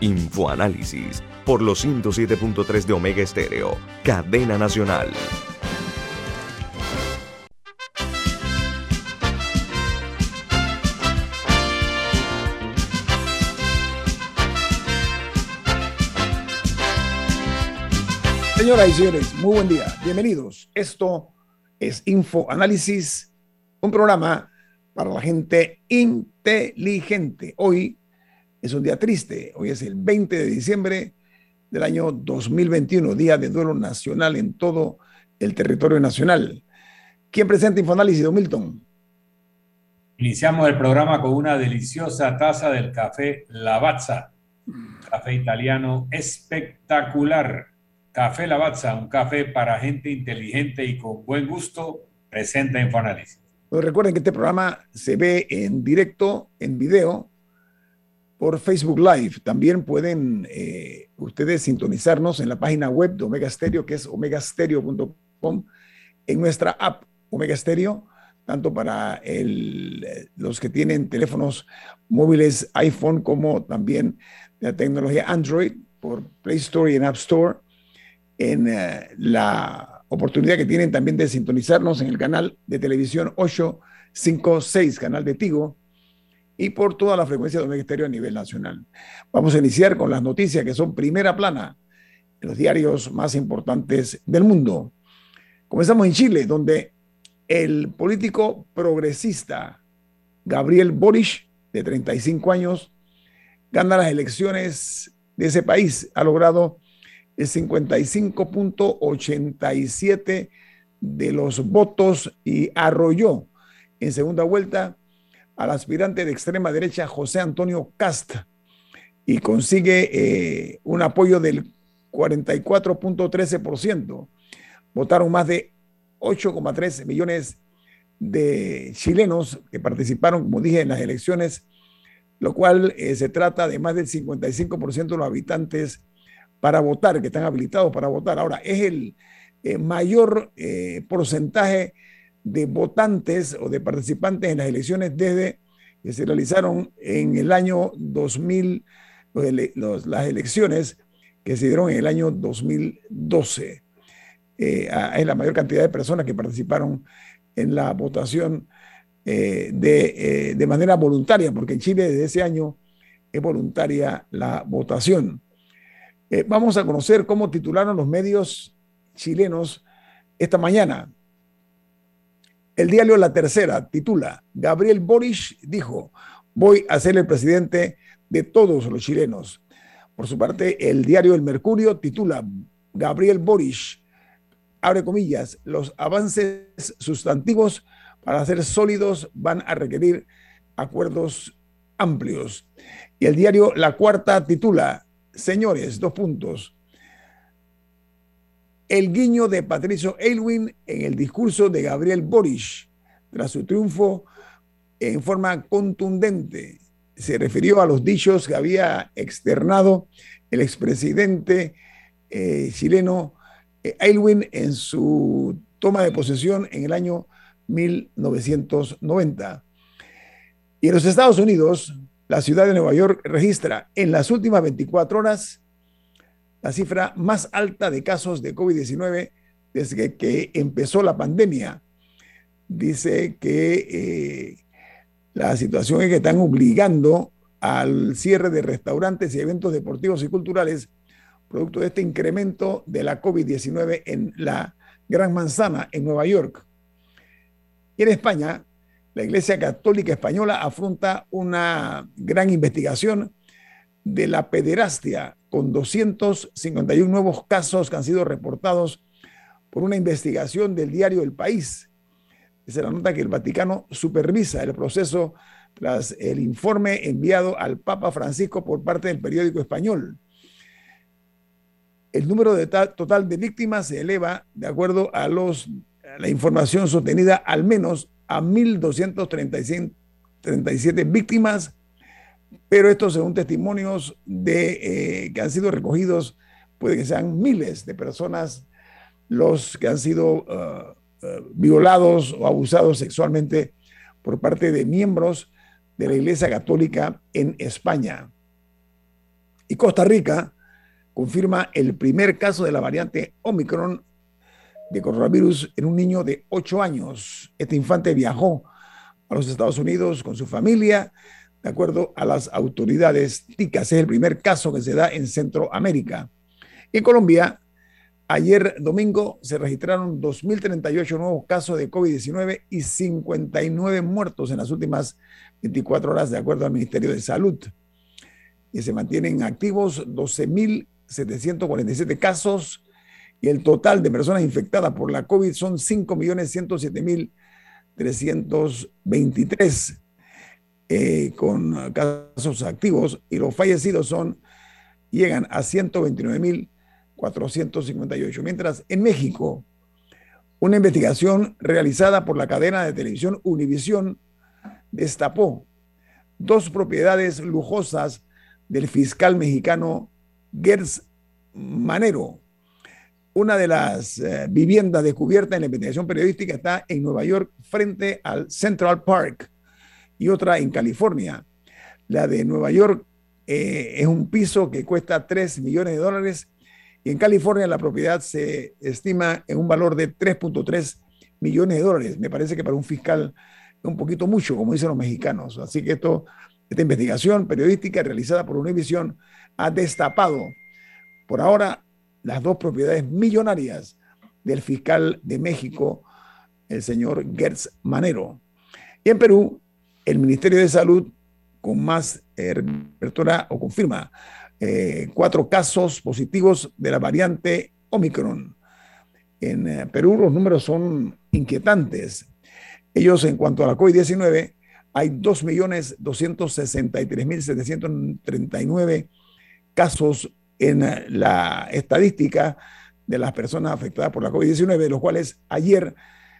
Infoanálisis por los 107.3 de Omega Estéreo, cadena nacional. Señoras y señores, muy buen día. Bienvenidos. Esto es Infoanálisis, un programa para la gente inteligente. Hoy es un día triste. Hoy es el 20 de diciembre del año 2021, día de duelo nacional en todo el territorio nacional. ¿Quién presenta Infoanálisis, Don Milton? Iniciamos el programa con una deliciosa taza del café Lavazza, café italiano espectacular. Café Lavazza, un café para gente inteligente y con buen gusto, presenta Infoanálisis. Pues recuerden que este programa se ve en directo, en video, por Facebook Live. También pueden eh, ustedes sintonizarnos en la página web de Omega Stereo, que es omegastereo.com, en nuestra app Omega Stereo, tanto para los que tienen teléfonos móviles iPhone como también la tecnología Android por Play Store y en App Store, en eh, la oportunidad que tienen también de sintonizarnos en el canal de televisión 856, canal de Tigo, y por toda la frecuencia de Omega a nivel nacional. Vamos a iniciar con las noticias que son primera plana en los diarios más importantes del mundo. Comenzamos en Chile, donde el político progresista Gabriel Boric, de 35 años, gana las elecciones de ese país. Ha logrado el 55.87 de los votos y arrolló en segunda vuelta al aspirante de extrema derecha José Antonio Casta y consigue eh, un apoyo del 44.13%. Votaron más de 8,3 millones de chilenos que participaron, como dije, en las elecciones, lo cual eh, se trata de más del 55% de los habitantes para votar, que están habilitados para votar. Ahora, es el eh, mayor porcentaje de votantes o de participantes en las elecciones desde que se realizaron en el año 2000, las elecciones que se dieron en el año 2012. Eh, es la mayor cantidad de personas que participaron en la votación eh, de, eh, de, manera voluntaria, porque en Chile desde ese año es voluntaria la votación. vamos a conocer cómo titularon los medios chilenos esta mañana. El diario La Tercera titula, Gabriel Boric dijo, voy a ser el presidente de todos los chilenos. Por su parte, el diario El Mercurio titula, Gabriel Boric, abre comillas, los avances sustantivos para ser sólidos van a requerir acuerdos amplios. Y el diario La Cuarta titula, señores, dos puntos, el guiño de Patricio Aylwin en el discurso de Gabriel Boric tras su triunfo en forma contundente. Se refirió a los dichos que había externado el expresidente eh, chileno eh, Aylwin en su toma de posesión en el año 1990. Y en los Estados Unidos, la ciudad de Nueva York registra en las últimas 24 horas la cifra más alta de casos de COVID-19 desde que empezó la pandemia. Dice que eh, la situación es que están obligando al cierre de restaurantes y eventos deportivos y culturales producto de este incremento de la COVID-19 en la Gran Manzana, en Nueva York. Y en España, la Iglesia Católica Española afronta una gran investigación de la pederastia con 251 nuevos casos que han sido reportados por una investigación del diario El País. Se la nota que el Vaticano supervisa el proceso tras el informe enviado al Papa Francisco por parte del periódico español. el número total de víctimas se eleva, de acuerdo a, los, la información sostenida, al menos a 1.237 víctimas, pero estos según testimonios de, eh, que han sido recogidos, puede que sean miles de personas los que han sido uh, uh, violados o abusados sexualmente por parte de miembros de la Iglesia Católica en España. Y Costa Rica confirma el primer caso de la variante Omicron de coronavirus en un niño de 8 años. Este infante viajó a los Estados Unidos con su familia, de acuerdo a las autoridades ticas. Es el primer caso que se da en Centroamérica. En Colombia, ayer domingo se registraron 2.038 nuevos casos de COVID-19 y 59 muertos en las últimas 24 horas, de acuerdo al Ministerio de Salud. Y se mantienen activos 12.747 casos y el total de personas infectadas por la COVID son 5.107.323 eh, con casos activos y los fallecidos son llegan a 129.458. Mientras en México, una investigación realizada por la cadena de televisión Univisión destapó dos propiedades lujosas del fiscal mexicano Gers Manero, una de las eh, viviendas descubiertas en la investigación periodística está en Nueva York frente al Central Park y otra en California. La de Nueva York eh, es un piso que cuesta 3 millones de dólares y en California la propiedad se estima en un valor de 3.3 millones de dólares. Me parece que para un fiscal es un poquito mucho, como dicen los mexicanos. Así que esto, esta investigación periodística realizada por Univision ha destapado por ahora las dos propiedades millonarias del fiscal de México, el señor Gertz Manero. Y en Perú, el Ministerio de Salud, con más eh, o confirma eh, cuatro casos positivos de la variante Omicron. En eh, Perú los números son inquietantes. Ellos, en cuanto a la COVID-19, hay 2.263.739 casos en eh, la estadística de las personas afectadas por la COVID-19, de los cuales ayer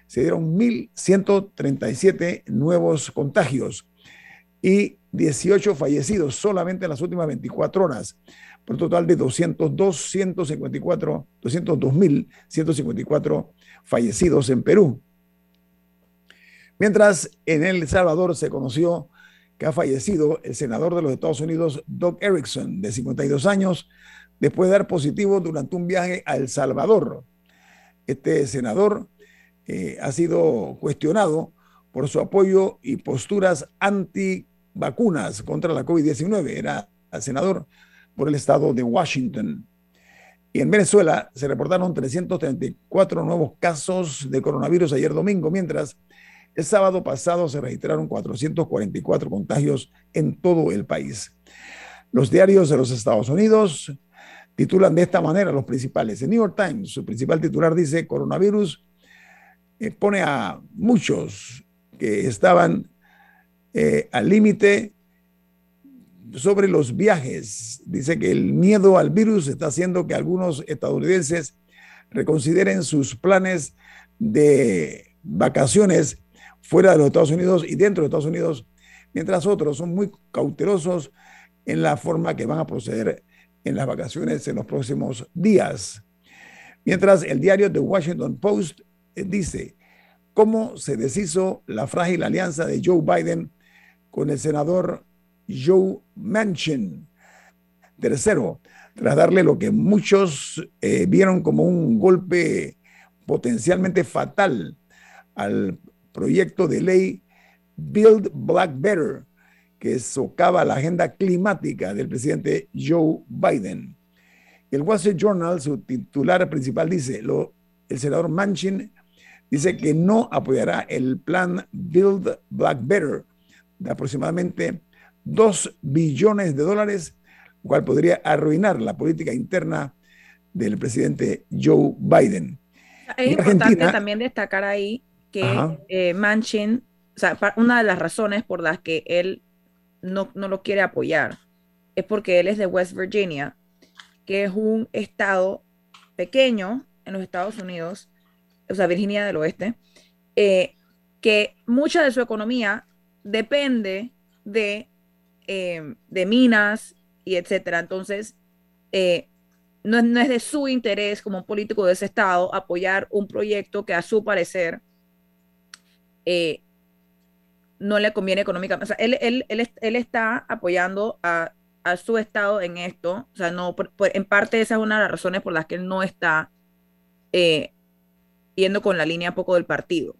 se dieron 1.137 nuevos contagios y 18 fallecidos solamente en las últimas 24 horas, por un total de 202, 154, 202.154 fallecidos en Perú. Mientras en El Salvador se conoció que ha fallecido el senador de los Estados Unidos, Doug Erickson, de 52 años, después de dar positivo durante un viaje a El Salvador. Este senador eh, ha sido cuestionado por su apoyo y posturas anti-vacunas contra la COVID-19. Era senador por el estado de Washington. Y en Venezuela se reportaron 334 nuevos casos de coronavirus ayer domingo, mientras el sábado pasado se registraron 444 contagios en todo el país. Los diarios de los Estados Unidos titulan de esta manera los principales. El New York Times, su principal titular dice, coronavirus eh, pone a muchos que estaban eh, al límite sobre los viajes. Dice que el miedo al virus está haciendo que algunos estadounidenses reconsideren sus planes de vacaciones fuera de los Estados Unidos y dentro de Estados Unidos, mientras otros son muy cautelosos en la forma que van a proceder en las vacaciones en los próximos días. Mientras el diario The Washington Post dice cómo se deshizo la frágil alianza de Joe Biden con el senador Joe Manchin. Tercero, tras darle lo que muchos eh, vieron como un golpe potencialmente fatal al proyecto de ley Build Black Better, que socava la agenda climática del presidente Joe Biden. El Wall Street Journal, su titular principal, dice, lo, el senador Manchin dice que no apoyará el plan Build Black Better de aproximadamente 2 billones de dólares, lo cual podría arruinar la política interna del presidente Joe Biden. Es importante también destacar ahí que eh, Manchin, o sea, una de las razones por las que él no, no lo quiere apoyar es porque él es de West Virginia, que es un estado pequeño en los Estados Unidos, o sea, Virginia del Oeste, eh, que mucha de su economía depende de, eh, de minas y etcétera. Entonces, eh, no, no, es de su interés como político de ese estado apoyar un proyecto que a su parecer no le conviene económicamente. O sea, él, él, él, él está apoyando a, a, su estado en esto. O sea, no, en parte esa es una de las razones por las que él no está eh, yendo con la línea poco del partido.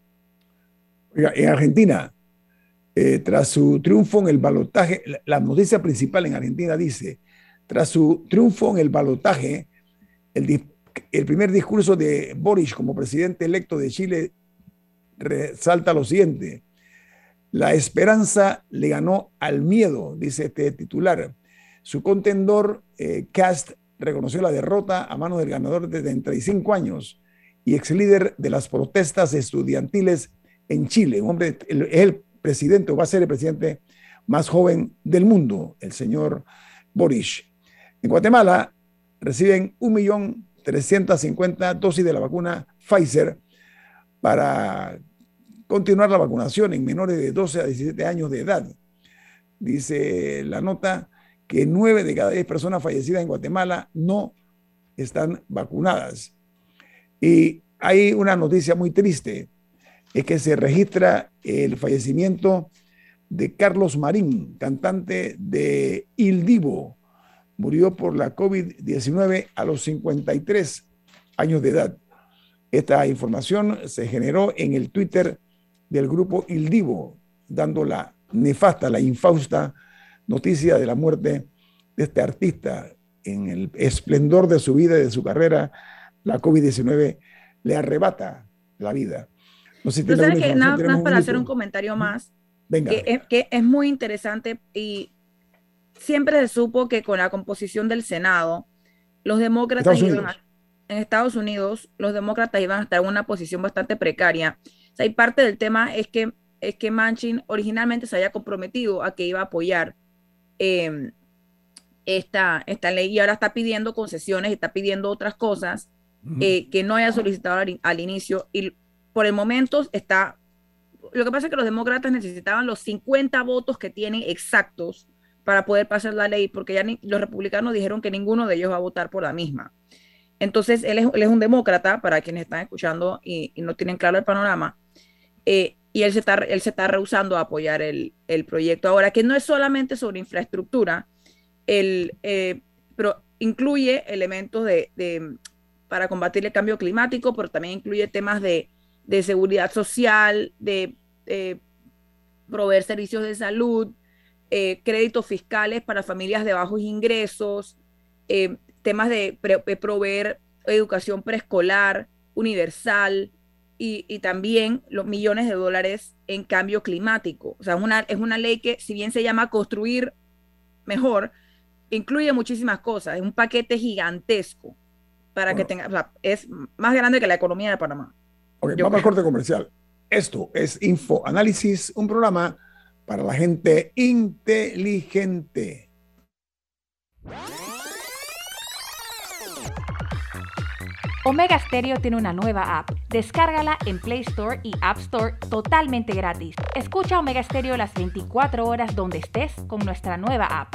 en Argentina, eh, tras su triunfo en el balotaje, la, noticia principal en Argentina dice, tras su triunfo en el balotaje, el, primer discurso de Boris como presidente electo de Chile resalta lo siguiente. La esperanza le ganó al miedo, dice este titular. Su contendor, eh, Cast, reconoció la derrota a mano del ganador de 35 años y ex líder de las protestas estudiantiles en Chile. Un hombre, es el presidente o va a ser el presidente más joven del mundo, el señor Boris. En Guatemala reciben 1.350.000 dosis de la vacuna Pfizer para continuar la vacunación en menores de 12 a 17 años de edad. Dice la nota que 9 de cada 10 personas fallecidas en Guatemala no están vacunadas. Y hay una noticia muy triste, es que se registra el fallecimiento de Carlos Marín, cantante de Il Divo. Murió por la COVID-19 a los 53 años de edad. Esta información se generó en el Twitter del grupo Il Divo, dando la nefasta, la infausta noticia de la muerte de este artista en el esplendor de su vida y de su carrera. La COVID-19 le arrebata la vida. No sé si sabes que nada más para hacer un comentario más, Venga. Que, es, que es muy interesante y siempre se supo que con la composición del Senado, los demócratas iban en Estados Unidos, los demócratas iban a estar en una posición bastante precaria. Y parte del tema es que, es que Manchin originalmente se había comprometido a que iba a apoyar em, esta, esta ley y ahora está pidiendo concesiones y está pidiendo otras cosas eh, que no haya solicitado al, inicio y por el momento está... Lo que pasa es que los demócratas necesitaban los 50 votos que tienen exactos para poder pasar la ley, porque ya los republicanos dijeron que ninguno de ellos va a votar por la misma. Entonces, él es, un demócrata, para quienes están escuchando y, no tienen claro el panorama, eh, y él se, está, él se está rehusando a apoyar el, el, proyecto ahora, que no es solamente sobre infraestructura, el, eh, pero incluye elementos de, para combatir el cambio climático, pero también incluye temas de, de seguridad social, de proveer servicios de salud, eh, créditos fiscales para familias de bajos ingresos, temas de proveer educación preescolar universal, y, también los millones de dólares en cambio climático. O sea, una, es una ley que, si bien se llama construir mejor, incluye muchísimas cosas. Es un paquete gigantesco para que tenga, o sea, es más grande que la economía de Panamá. Ok, vamos al corte comercial. Esto es Info Análisis, un programa para la gente inteligente. Omega Stereo tiene una nueva app. Descárgala en Play Store y App Store totalmente gratis. Escucha Omega Stereo las 24 horas donde estés con nuestra nueva app.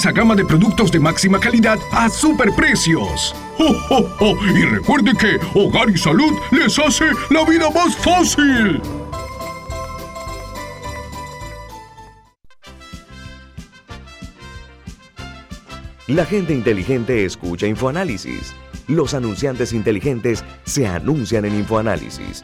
gama de productos de máxima calidad a superprecios. ¡Oh, Y recuerde que Hogar y Salud les hace la vida más fácil. La gente inteligente escucha InfoAnálisis. Los anunciantes inteligentes se anuncian en InfoAnálisis.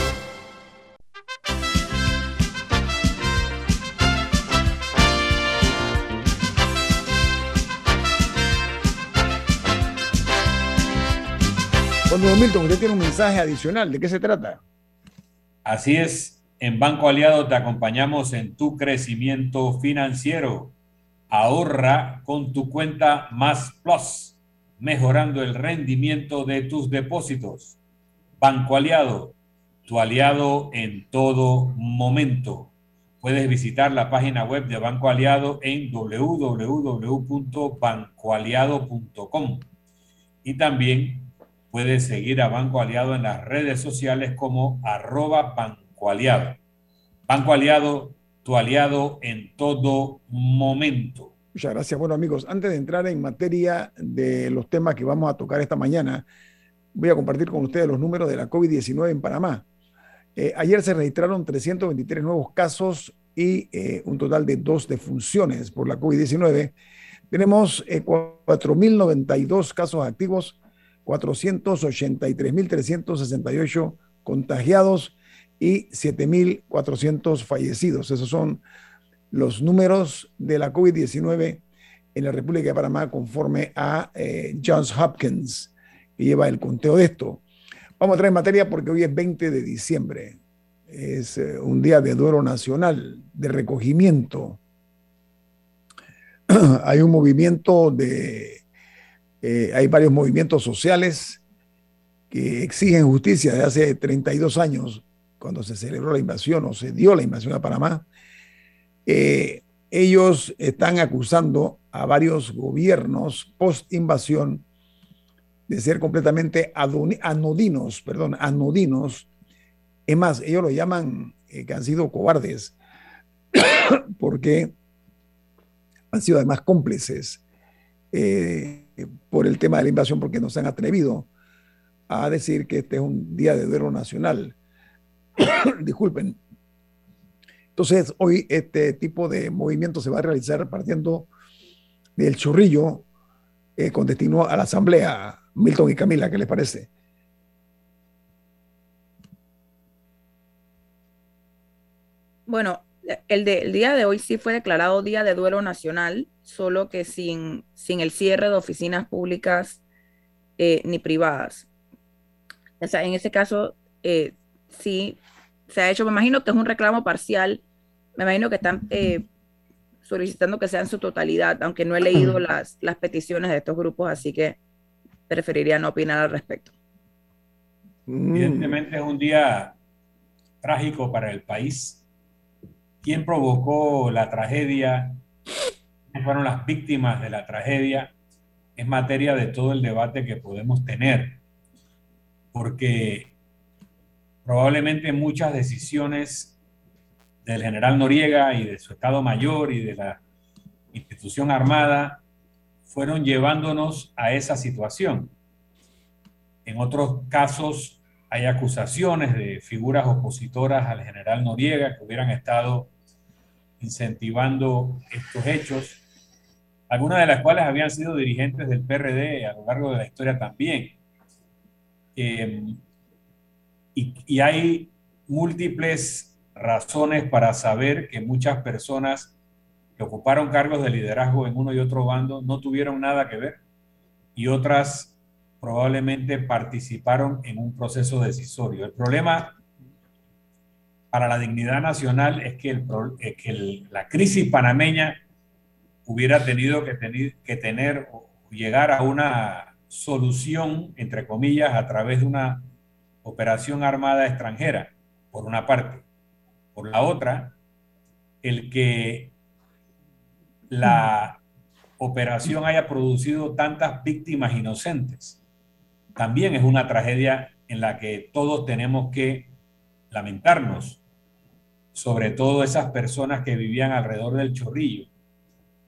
Bueno, Milton, usted tiene un mensaje adicional. ¿De qué se trata? Así es. En Banco Aliado te acompañamos en tu crecimiento financiero. Ahorra con tu cuenta Más Plus, mejorando el rendimiento de tus depósitos. Banco Aliado, tu aliado en todo momento. Puedes visitar la página web de Banco Aliado en www.bancoaliado.com y también Puedes seguir a Banco Aliado en las redes sociales como arroba Banco Aliado. Banco Aliado, tu aliado en todo momento. Muchas gracias. Bueno amigos, antes de entrar en materia de los temas que vamos a tocar esta mañana, voy a compartir con ustedes los números de la COVID-19 en Panamá. Eh, ayer se registraron 323 nuevos casos y eh, un total de dos defunciones por la COVID-19. Tenemos 4.092 eh, casos activos 483.368 contagiados y 7.400 fallecidos. Esos son los números de la COVID-19 en la República de Panamá conforme a eh, Johns Hopkins, que lleva el conteo de esto. Vamos a traer materia porque hoy es 20 de diciembre. Es eh, un día de duelo nacional, de recogimiento. Hay un movimiento de eh, hay varios movimientos sociales que exigen justicia desde hace 32 años, cuando se celebró la invasión o se dio la invasión a Panamá. Eh, ellos están acusando a varios gobiernos post-invasión de ser completamente anodinos, perdón, anodinos. Es más, ellos lo llaman eh, que han sido cobardes porque han sido además cómplices por el tema de la invasión porque no se han atrevido a decir que este es un día de duelo nacional. Disculpen. Entonces, hoy este tipo de movimiento se va a realizar partiendo del chorrillo eh, con destino a la asamblea. Milton y Camila, ¿qué les parece? Bueno, el, de, el día de hoy sí fue declarado día de duelo nacional solo que sin, sin el cierre de oficinas públicas eh, ni privadas. O sea, en ese caso, eh, sí se ha hecho, me imagino que es un reclamo parcial, me imagino que están eh, solicitando que sea en su totalidad, aunque no he leído las, las peticiones de estos grupos, así que preferiría no opinar al respecto. Evidentemente es un día trágico para el país. ¿Quién provocó la tragedia? fueron las víctimas de la tragedia, es materia de todo el debate que podemos tener, porque probablemente muchas decisiones del general Noriega y de su Estado Mayor y de la institución armada fueron llevándonos a esa situación. En otros casos hay acusaciones de figuras opositoras al general Noriega que hubieran estado incentivando estos hechos algunas de las cuales habían sido dirigentes del PRD a lo largo de la historia también. Eh, y, hay múltiples razones para saber que muchas personas que ocuparon cargos de liderazgo en uno y otro bando no tuvieron nada que ver y otras probablemente participaron en un proceso decisorio. El problema para la dignidad nacional es que, la crisis panameña hubiera tenido que, tener, que tener llegar a una solución, entre comillas, a través de una operación armada extranjera, por una parte. Por la otra, el que la operación haya producido tantas víctimas inocentes también es una tragedia en la que todos tenemos que lamentarnos, sobre todo esas personas que vivían alrededor del chorrillo.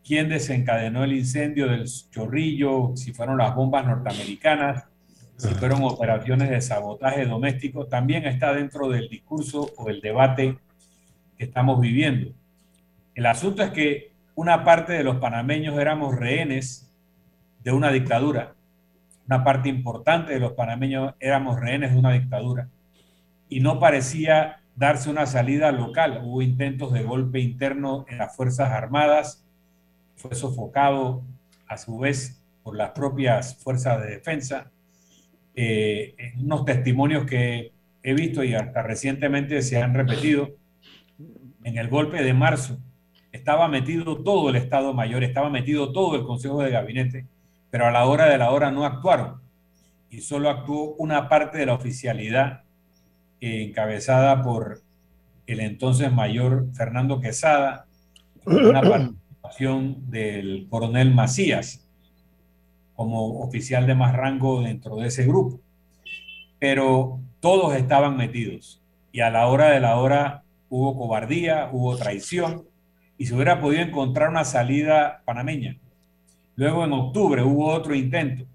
¿Quién desencadenó el incendio del chorrillo? Si fueron las bombas norteamericanas, si fueron operaciones de sabotaje doméstico, también está dentro del discurso o el debate que estamos viviendo. El asunto es que una parte de los panameños éramos rehenes de una dictadura. Una parte importante de los panameños éramos rehenes de una dictadura. Y no parecía darse una salida local. Hubo intentos de golpe interno en las Fuerzas Armadas. Fue sofocado a su vez por las propias fuerzas de defensa. Eh, unos testimonios que he visto y hasta recientemente se han repetido. En el golpe de marzo estaba metido todo el Estado Mayor, estaba metido todo el Consejo de Gabinete, pero a la hora de la hora no actuaron y solo actuó una parte de la oficialidad encabezada por el entonces mayor Fernando Quesada, una participación del coronel Macías como oficial de más rango dentro de ese grupo. Pero todos estaban metidos y a la hora de la hora hubo cobardía, hubo traición y se hubiera podido encontrar una salida panameña. Luego en octubre hubo otro intento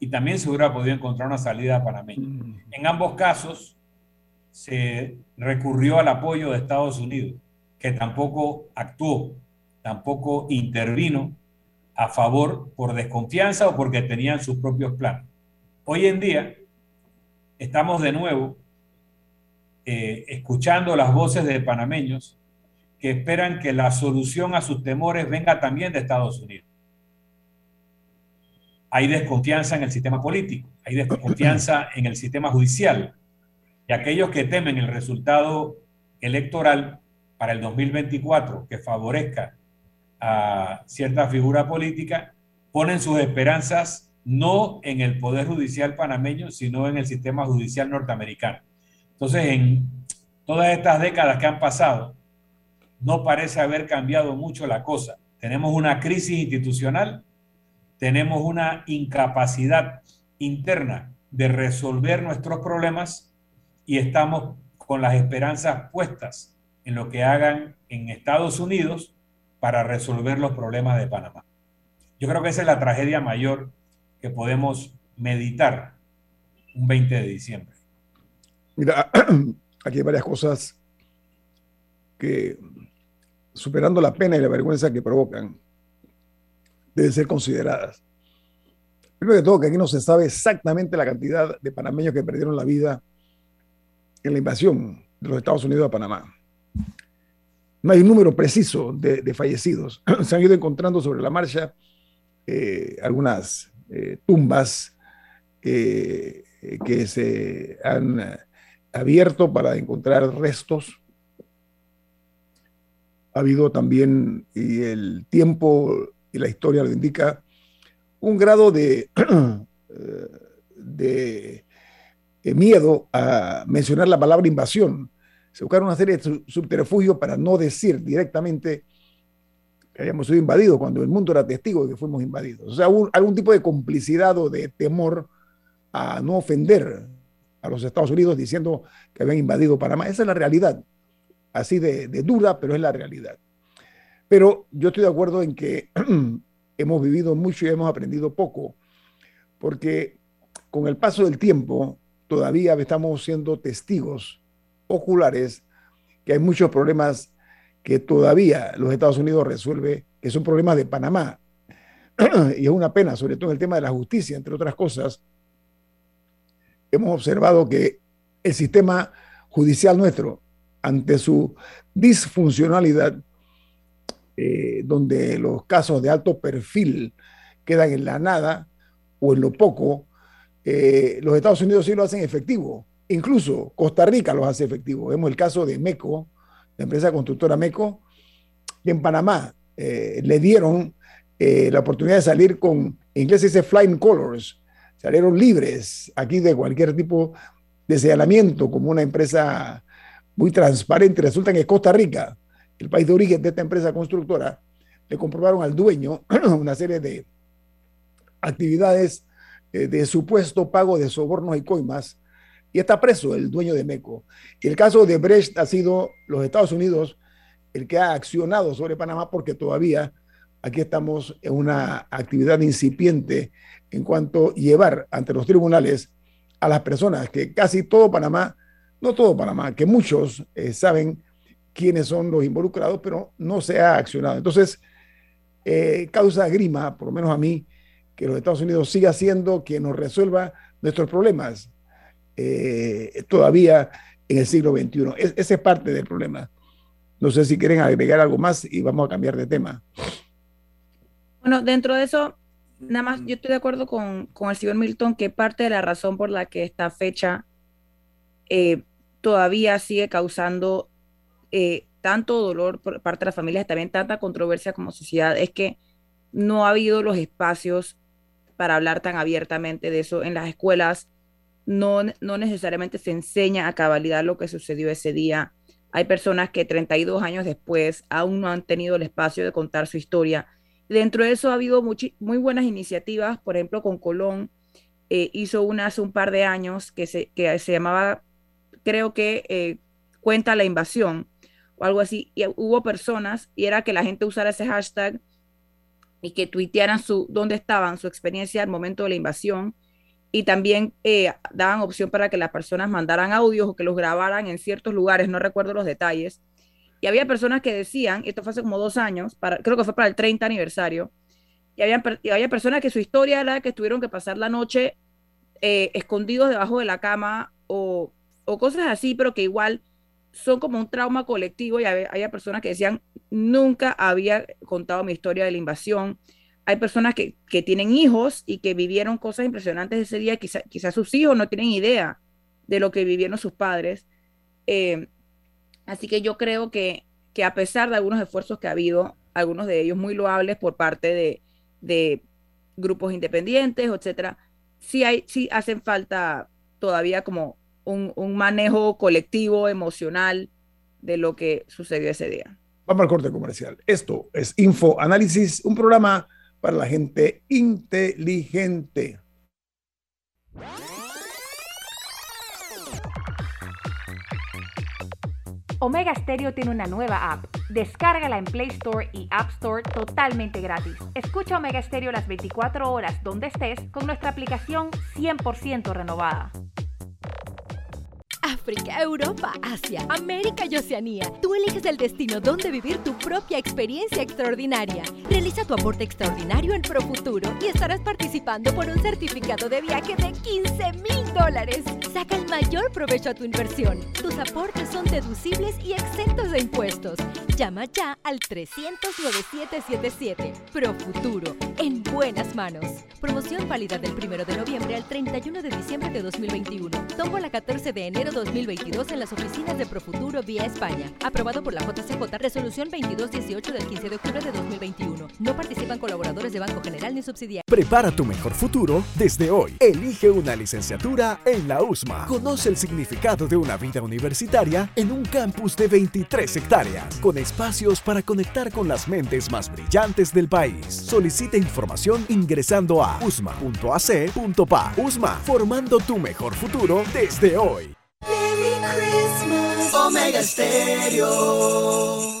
y también se hubiera podido encontrar una salida panameña. Mm. En ambos casos se recurrió al apoyo de Estados Unidos, que tampoco actuó, tampoco intervino a favor por desconfianza o porque tenían sus propios planes. Hoy en día estamos de nuevo eh, escuchando las voces de panameños que esperan que la solución a sus temores venga también de Estados Unidos. Hay desconfianza en el sistema político, hay desconfianza en el sistema judicial. Y aquellos que temen el resultado electoral para el 2024 que favorezca a cierta figura política, ponen sus esperanzas no en el Poder Judicial panameño, sino en el sistema judicial norteamericano. Entonces, en todas estas décadas que han pasado, no parece haber cambiado mucho la cosa. Tenemos una crisis institucional, tenemos una incapacidad interna de resolver nuestros problemas y estamos con las esperanzas puestas en lo que hagan en Estados Unidos para resolver los problemas de Panamá. Yo creo que esa es la tragedia mayor que podemos meditar un 20 de diciembre. Mira, aquí hay varias cosas que superando la pena y la vergüenza que provocan, deben ser consideradas. Primero de todo, que aquí no se sabe exactamente la cantidad de panameños que perdieron la vida en la invasión de los Estados Unidos a Panamá. No hay un número preciso de, fallecidos. se han ido encontrando sobre la marcha eh, algunas eh, tumbas eh, que se han abierto para encontrar restos ha habido también, y el tiempo y la historia lo indica, un grado de, de, miedo a mencionar la palabra invasión. Se buscaron una serie de subterfugios para no decir directamente que hayamos sido invadidos cuando el mundo era testigo de que fuimos invadidos. O sea, algún tipo de complicidad o de temor a no ofender a los Estados Unidos diciendo que habían invadido Panamá. Esa es la realidad así de, dura, pero es la realidad. Pero yo estoy de acuerdo en que hemos vivido mucho y hemos aprendido poco, porque con el paso del tiempo todavía estamos siendo testigos oculares que hay muchos problemas que todavía los Estados Unidos resuelve, que son problemas de Panamá. y es una pena, sobre todo en el tema de la justicia, entre otras cosas. Hemos observado que el sistema judicial nuestro ante su disfuncionalidad, eh, donde los casos de alto perfil quedan en la nada o en lo poco, eh, los Estados Unidos sí lo hacen efectivo. Incluso Costa Rica lo hace efectivo. Vemos el caso de MECO, la empresa constructora MECO, que en Panamá eh, le dieron eh, la oportunidad de salir con, en inglés dice flying colors, salieron libres aquí de cualquier tipo de señalamiento como una empresa muy transparente. Resulta que Costa Rica, el país de origen de esta empresa constructora, le comprobaron al dueño una serie de actividades eh, de supuesto pago de sobornos y coimas y está preso el dueño de MECO. El caso de Brecht ha sido los Estados Unidos el que ha accionado sobre Panamá porque todavía aquí estamos en una actividad incipiente en cuanto a llevar ante los tribunales a las personas que casi todo Panamá, no todo Panamá, que muchos eh, saben quiénes son los involucrados, pero no se ha accionado. Entonces, eh, causa grima, por lo menos a mí, que los Estados Unidos siga siendo quien nos resuelva nuestros problemas. Eh, todavía en el siglo XXI. ese es parte del problema. No sé si quieren agregar algo más y vamos a cambiar de tema. Bueno, dentro de eso, nada más yo estoy de acuerdo con, el señor Milton que parte de la razón por la que esta fecha eh, todavía sigue causando eh, tanto dolor por parte de las familias, también tanta controversia como sociedad, es que no ha habido los espacios para hablar tan abiertamente de eso en las escuelas no, no necesariamente se enseña a cabalidad lo que sucedió ese día. Hay personas que 32 años después aún no han tenido el espacio de contar su historia. Dentro de eso ha habido muy buenas iniciativas, por ejemplo, con Colón eh, hizo una hace un par de años que se, que se llamaba, creo que eh, Cuenta la invasión o algo así, y hubo personas y era que la gente usara ese hashtag y que tuitearan su, dónde estaban, su experiencia al momento de la invasión y también eh, daban opción para que las personas mandaran audios o que los grabaran en ciertos lugares, no recuerdo los detalles. Y había personas que decían, esto fue hace como dos años, para, creo que fue para el 30 aniversario, y y había personas que su historia era que tuvieron que pasar la noche eh, escondidos debajo de la cama o, o, cosas así, pero que igual son como un trauma colectivo y había personas que decían, nunca había contado mi historia de la invasión, hay personas que, tienen hijos y que vivieron cosas impresionantes ese día, quizás quizá sus hijos no tienen idea de lo que vivieron sus padres. Eh, así que yo creo que, que, a pesar de algunos esfuerzos que ha habido, algunos de ellos muy loables por parte de, grupos independientes, etcétera, sí, hay, sí hacen falta todavía como un, un manejo colectivo, emocional de lo que sucedió ese día. Vamos al corte comercial. Esto es Info Análisis, un programa para la gente inteligente. Omega Stereo tiene una nueva app. Descárgala en Play Store y App Store totalmente gratis. Escucha Omega Stereo las 24 horas donde estés con nuestra aplicación 100% renovada. África, Europa, Asia, América y Oceanía. Tú eliges el destino donde vivir tu propia experiencia extraordinaria. Realiza tu aporte extraordinario en Profuturo y estarás participando por un certificado de viaje de 15 mil dólares. Saca el mayor provecho a tu inversión. Tus aportes son deducibles y exentos de impuestos. Llama ya al 300-9777. Profuturo, en buenas manos. Promoción válida del 1 de noviembre al 31 de diciembre de 2021. Tomo la 14 de enero 2022 en las oficinas de Profuturo vía España. Aprobado por la JCJ, resolución 2218 del 15 de octubre de 2021. No participan colaboradores de Banco General ni subsidiarios. Prepara tu mejor futuro desde hoy. Elige una licenciatura en la USMA. Conoce el significado de una vida universitaria en un campus de 23 hectáreas, con espacios para conectar con las mentes más brillantes del país. Solicita información ingresando a usma.ac.pa. USMA, formando tu mejor futuro desde hoy. Omega Stereo.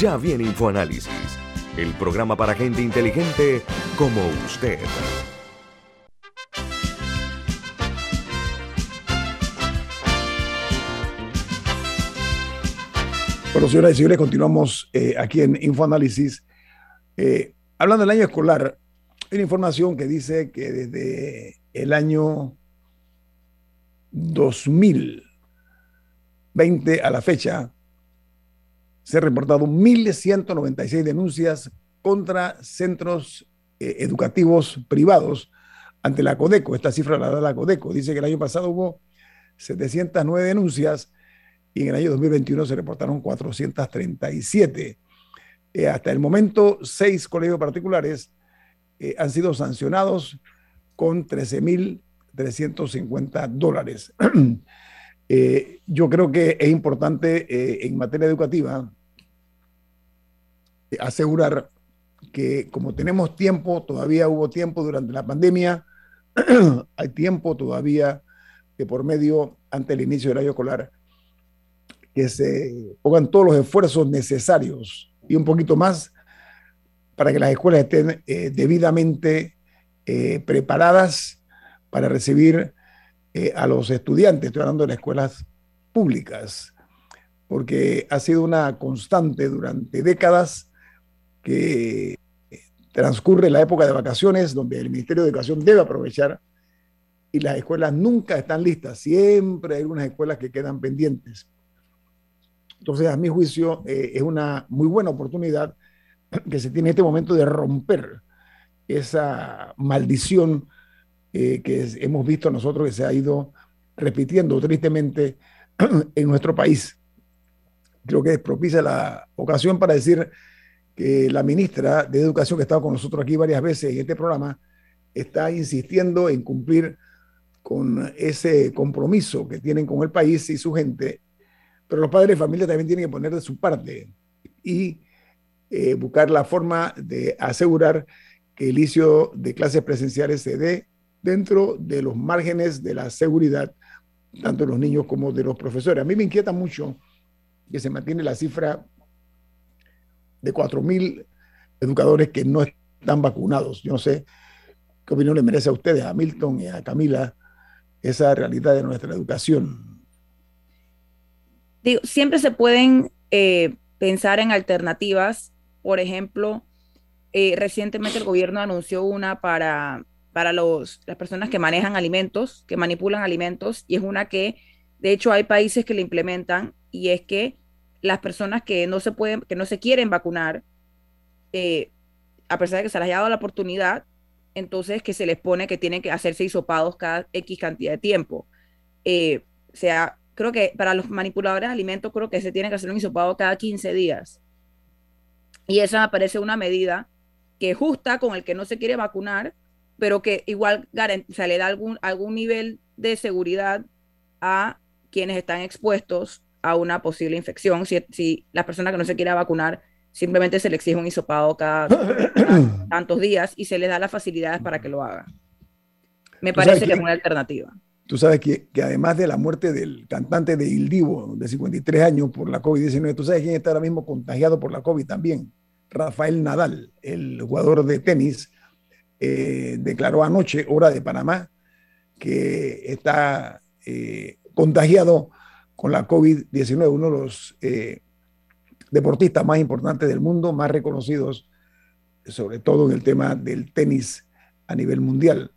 Ya viene InfoAnálisis, el programa para gente inteligente como usted. Bueno, señoras y señores, continuamos eh, aquí en InfoAnálisis. Eh, hablando del año escolar, hay una información que dice que desde el año 2020 a la fecha, se han reportado 1.196 denuncias contra centros eh, educativos privados ante la Codeco. Esta cifra la da la Codeco. Dice que el año pasado hubo 709 denuncias y en el año 2021 se reportaron 437. Eh, hasta el momento, seis colegios particulares eh, han sido sancionados con 13.350 dólares. yo creo que es importante en materia educativa asegurar que como tenemos tiempo, todavía hubo tiempo durante la pandemia, hay tiempo todavía que por medio, ante el inicio del año escolar, que se pongan todos los esfuerzos necesarios y un poquito más para que las escuelas estén eh, debidamente eh, preparadas para recibir eh, a los estudiantes, estoy hablando de las escuelas públicas, porque ha sido una constante durante décadas que transcurre la época de vacaciones, donde el Ministerio de Educación debe aprovechar y las escuelas nunca están listas. Siempre hay unas escuelas que quedan pendientes. Entonces, a mi juicio, eh, es una muy buena oportunidad que se tiene en este momento de romper esa maldición eh, que hemos visto nosotros que se ha ido repitiendo tristemente en nuestro país. Creo que es propicia la ocasión para decir la ministra de Educación, que ha estado con nosotros aquí varias veces en este programa, está insistiendo en cumplir con ese compromiso que tienen con el país y su gente, pero los padres de familia también tienen que poner de su parte y eh, buscar la forma de asegurar que el inicio de clases presenciales se dé dentro de los márgenes de la seguridad, tanto de los niños como de los profesores. A mí me inquieta mucho que se mantiene la cifra de 4.000 educadores que no están vacunados. Yo no sé qué opinión le merece a ustedes, a Milton y a Camila, esa realidad de nuestra educación. Digo, siempre se pueden eh, pensar en alternativas. Por ejemplo, eh, recientemente el gobierno anunció una para, para los, las personas que manejan alimentos, que manipulan alimentos, y es una que, de hecho, hay países que la implementan, y es que las personas que no se pueden, que no se quieren vacunar, eh, a pesar de que se les haya dado la oportunidad, entonces que se les pone que tienen que hacerse hisopados cada X cantidad de tiempo. Eh, o sea, creo que para los manipuladores de alimentos, creo que se tiene que hacer un hisopado cada 15 días. Y esa me parece una medida que es justa con el que no se quiere vacunar, pero que igual o le da algún, algún nivel de seguridad a quienes están expuestos a una posible infección. Si, si la persona que no se quiera vacunar simplemente se le exige un hisopado cada, tantos días y se le da las facilidades para que lo haga. Me parece que, es una alternativa. Tú sabes que, que, además de la muerte del cantante de Il Divo, de 53 años, por la COVID-19, tú sabes quién está ahora mismo contagiado por la COVID también. Rafael Nadal, el jugador de tenis, eh, declaró anoche, hora de Panamá, que está eh, contagiado con la COVID-19, uno de los eh, deportistas más importantes del mundo, más reconocidos, sobre todo en el tema del tenis a nivel mundial.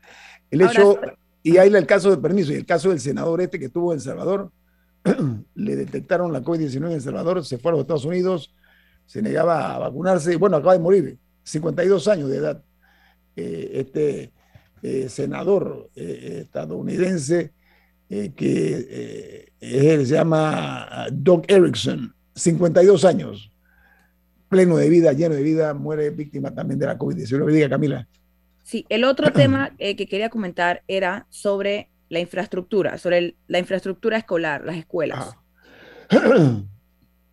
El hecho, y ahí el caso de permiso, y el caso del senador este que estuvo en El Salvador, le detectaron la COVID-19 en El Salvador, se fue a los Estados Unidos, se negaba a vacunarse, y bueno, acaba de morir, 52 años de edad. Eh, este eh, senador estadounidense eh, que eh, se llama Doug Erickson, 52 años, pleno de vida, lleno de vida, muere víctima también de la COVID-19. Diga, Camila. Sí, el otro tema eh, que quería comentar era sobre la infraestructura, sobre la infraestructura escolar, las escuelas.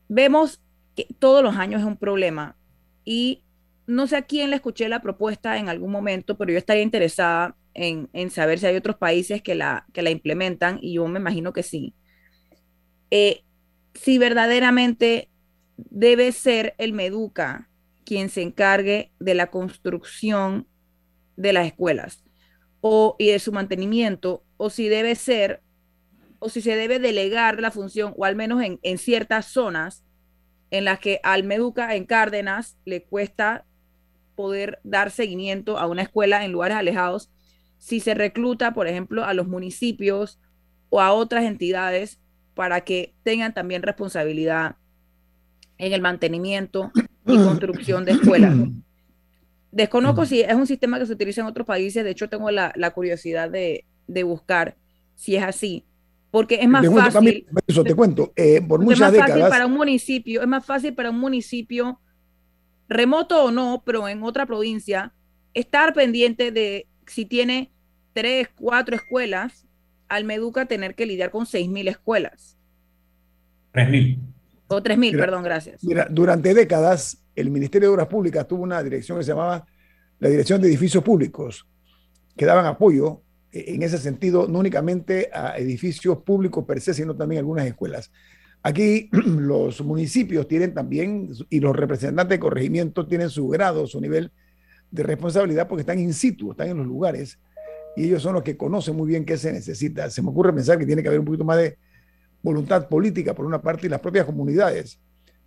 Vemos que todos los años es un problema y no sé a quién le escuché la propuesta en algún momento, pero yo estaría interesada en, saber si hay otros países que la, que la implementan y yo me imagino que sí. Eh, si verdaderamente debe ser el Meduca quien se encargue de la construcción de las escuelas o, y de su mantenimiento, o si debe ser, o si se debe delegar la función, o al menos en, en ciertas zonas en las que al Meduca en Cárdenas le cuesta poder dar seguimiento a una escuela en lugares alejados si se recluta, por ejemplo, a los municipios o a otras entidades para que tengan también responsabilidad en el mantenimiento y construcción de escuelas. Desconozco si es un sistema que se utiliza en otros países, de hecho tengo la, curiosidad de, buscar si es así, porque es más fácil. eso te cuento, eh, por muchas es más fácil para un municipio, es más fácil para un municipio remoto o no, pero en otra provincia, estar pendiente de si tiene tres, cuatro escuelas, al Meduca tener que lidiar con seis mil escuelas. Tres mil. O tres mil, perdón, gracias. Mira, durante décadas el Ministerio de Obras Públicas tuvo una dirección que se llamaba la Dirección de Edificios Públicos, que daban apoyo eh, en ese sentido no únicamente a edificios públicos per se, sino también a algunas escuelas. Aquí los municipios tienen también, y los representantes de corregimiento tienen su grado, su nivel de responsabilidad porque están in situ, están en los lugares, y ellos son los que conocen muy bien qué se necesita. Se me ocurre pensar que tiene que haber un poquito más de voluntad política por una parte y las propias comunidades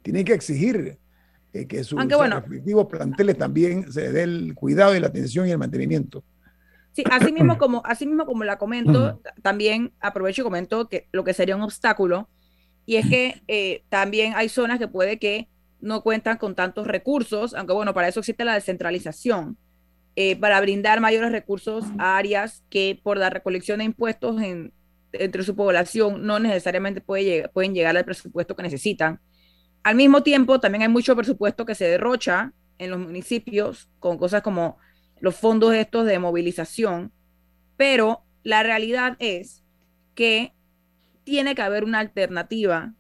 tienen que exigir eh, que sus, respectivos planteles también se dé el cuidado y la atención y el mantenimiento. Sí, así mismo como, así mismo como la comento, también aprovecho y comento que lo que sería un obstáculo, y es que eh, también hay zonas que puede que no cuentan con tantos recursos, aunque bueno, para eso existe la descentralización, eh, para brindar mayores recursos a áreas que por la recolección de impuestos en, entre su población no necesariamente puede pueden llegar al presupuesto que necesitan. Al mismo tiempo, también hay mucho presupuesto que se derrocha en los municipios con cosas como los fondos estos de movilización, pero la realidad es que tiene que haber una alternativa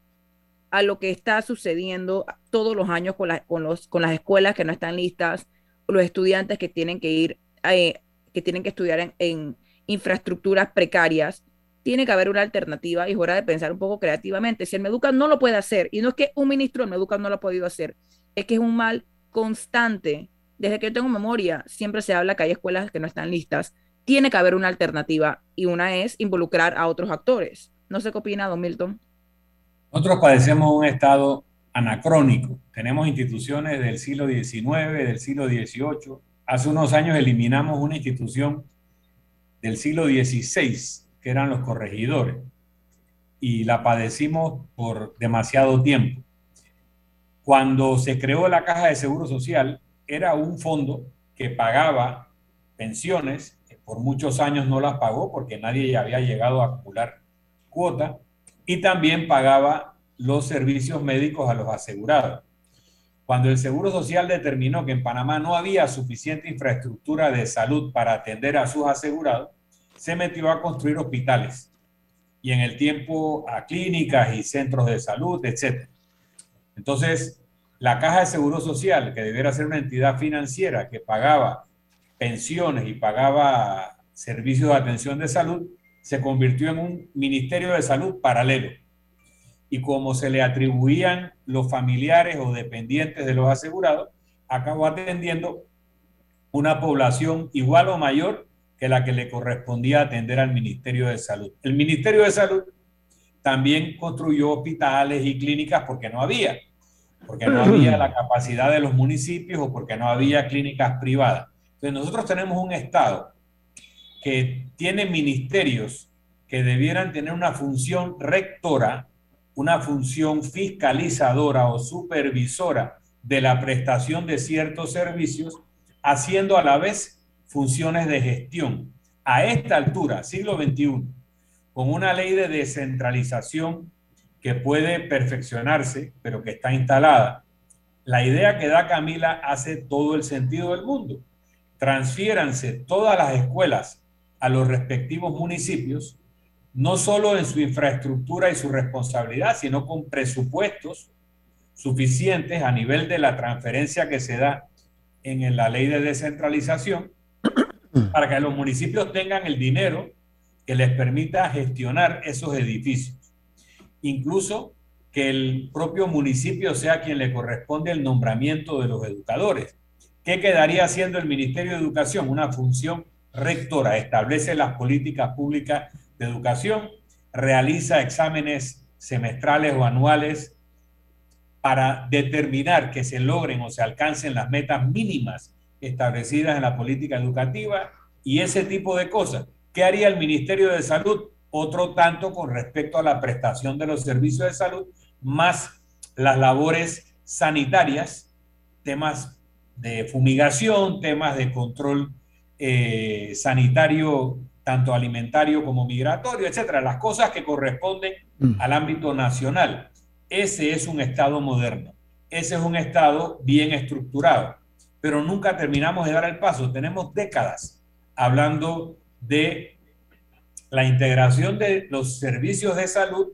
a lo que está sucediendo todos los años con, con, los, con las escuelas que no están listas, los estudiantes que tienen que ir, eh, que tienen que estudiar en, infraestructuras precarias tiene que haber una alternativa y es hora de pensar un poco creativamente. Si el Meduca no lo puede hacer, y no es que un ministro del Meduca no lo ha podido hacer, es que es un mal constante. Desde que yo tengo memoria, siempre se habla que hay escuelas que no están listas. Tiene que haber una alternativa y una es involucrar a otros actores. No sé qué opina, don Milton. Nosotros padecemos un estado anacrónico. Tenemos instituciones del siglo XIX, del siglo XVIII. Hace unos años eliminamos una institución del siglo XVI que eran los corregidores, y la padecimos por demasiado tiempo. Cuando se creó la Caja de Seguro Social, era un fondo que pagaba pensiones, por muchos años no las pagó porque nadie había llegado a acumular cuota, y también pagaba los servicios médicos a los asegurados. Cuando el Seguro Social determinó que en Panamá no había suficiente infraestructura de salud para atender a sus asegurados, se metió a construir hospitales y en el tiempo a clínicas y centros de salud, etc. Entonces, la Caja de Seguro Social, que debiera ser una entidad financiera que pagaba pensiones y pagaba servicios de atención de salud, se convirtió en un Ministerio de Salud paralelo. Y como se le atribuían los familiares o dependientes de los asegurados, acabó atendiendo una población igual o mayor que la que le correspondía atender al Ministerio de Salud. El Ministerio de Salud también construyó hospitales y clínicas porque no había, porque no había la capacidad de los municipios o porque no había clínicas privadas. Entonces nosotros tenemos un Estado que tiene ministerios que debieran tener una función rectora, una función fiscalizadora o supervisora de la prestación de ciertos servicios, haciendo a la vez funciones de gestión. A esta altura, siglo XXI, con una ley de descentralización que puede perfeccionarse, pero que está instalada, la idea que da Camila hace todo el sentido del mundo. Transfiéranse todas las escuelas a los respectivos municipios, no solo en su infraestructura y su responsabilidad, sino con presupuestos suficientes a nivel de la transferencia que se da en la ley de descentralización para que los municipios tengan el dinero que les permita gestionar esos edificios. Incluso que el propio municipio sea quien le corresponde el nombramiento de los educadores. ¿Qué quedaría haciendo el Ministerio de Educación? Una función rectora, establece las políticas públicas de educación, realiza exámenes semestrales o anuales para determinar que se logren o se alcancen las metas mínimas establecidas en la política educativa y ese tipo de cosas. ¿Qué haría el Ministerio de Salud? Otro tanto con respecto a la prestación de los servicios de salud, más las labores sanitarias, temas de fumigación, temas de control eh, sanitario, tanto alimentario como migratorio, etcétera, las cosas que corresponden mm. al ámbito nacional. Ese es un Estado moderno, ese es un Estado bien estructurado, pero nunca terminamos de dar el paso. Tenemos décadas hablando de la integración de los servicios de salud,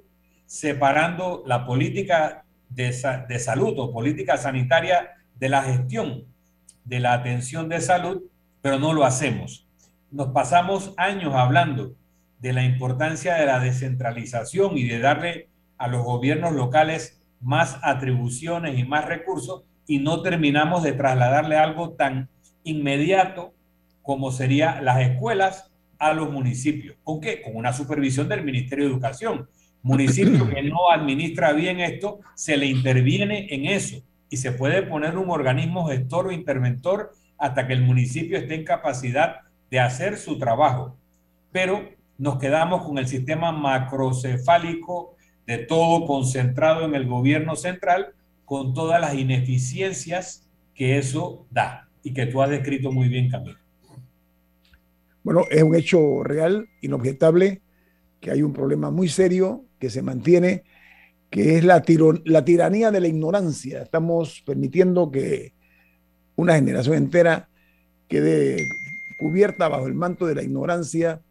separando la política de, de salud o política sanitaria de la gestión de la atención de salud, pero no lo hacemos. Nos pasamos años hablando de la importancia de la descentralización y de darle a los gobiernos locales más atribuciones y más recursos y no terminamos de trasladarle algo tan inmediato como sería las escuelas a los municipios. ¿Con qué? Con una supervisión del Ministerio de Educación. Municipio que no administra bien esto, se le interviene en eso y se puede poner un organismo gestor o interventor hasta que el municipio esté en capacidad de hacer su trabajo. Pero nos quedamos con el sistema macrocefálico de todo concentrado en el gobierno central, con todas las ineficiencias que eso da y que tú has descrito muy bien, Camilo. Bueno, es un hecho real, inobjetable, que hay un problema muy serio que se mantiene que es la, la tiranía de la ignorancia. Estamos permitiendo que una generación entera quede cubierta bajo el manto de la ignorancia,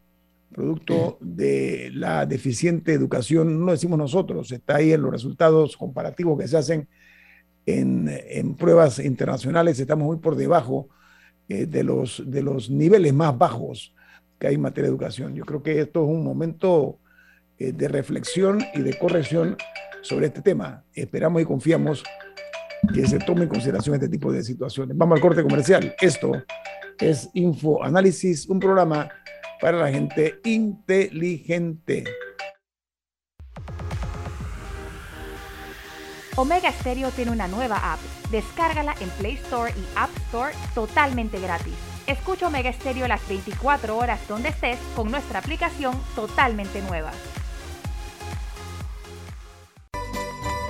producto de la deficiente educación, no decimos nosotros, está ahí en los resultados comparativos que se hacen en, pruebas internacionales, estamos muy por debajo eh, de, los, de los niveles más bajos que hay en materia de educación. Yo creo que esto es un momento eh, de reflexión y de corrección sobre este tema. Esperamos y confiamos que se tome en consideración este tipo de situaciones. Vamos al corte comercial. Esto es Info Análisis, un programa para la gente inteligente. Omega Stereo tiene una nueva app. Descárgala en Play Store y App Store totalmente gratis. Escucha Omega Stereo las 24 horas donde estés con nuestra aplicación totalmente nueva.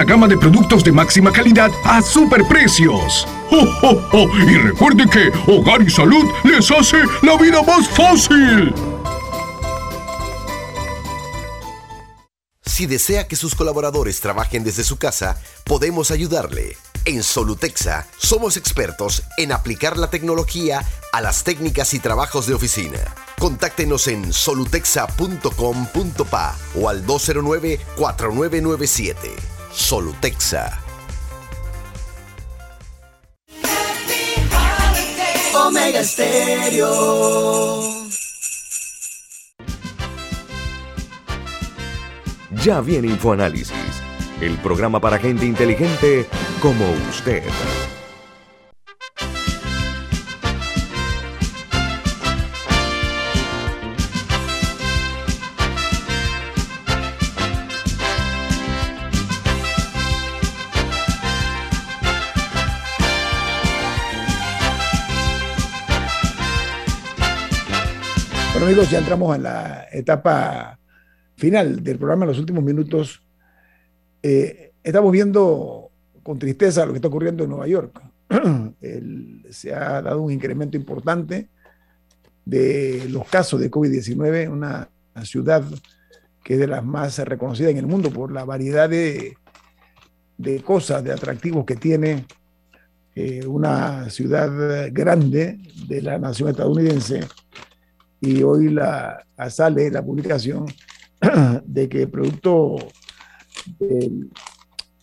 gama de productos de máxima calidad a superprecios. ¡Oh, Y recuerde que Hogar y Salud les hace la vida más fácil. Si desea que sus colaboradores trabajen desde su casa, podemos ayudarle. En Solutexa somos expertos en aplicar la tecnología a las técnicas y trabajos de oficina. Contáctenos en solutexa.com.pa o al 209-4997. Solutexa. Omega Stereo. Ya viene InfoAnálisis, el programa para gente inteligente como usted. Amigos, ya entramos en la etapa final del programa, en los últimos minutos. Eh, estamos viendo con tristeza lo que está ocurriendo en Nueva York. se ha dado un incremento importante de los casos de COVID-19, una, ciudad que es de las más reconocidas en el mundo por la variedad de, de cosas, de atractivos que tiene eh, una ciudad grande de la nación estadounidense y hoy la, sale la publicación de que producto de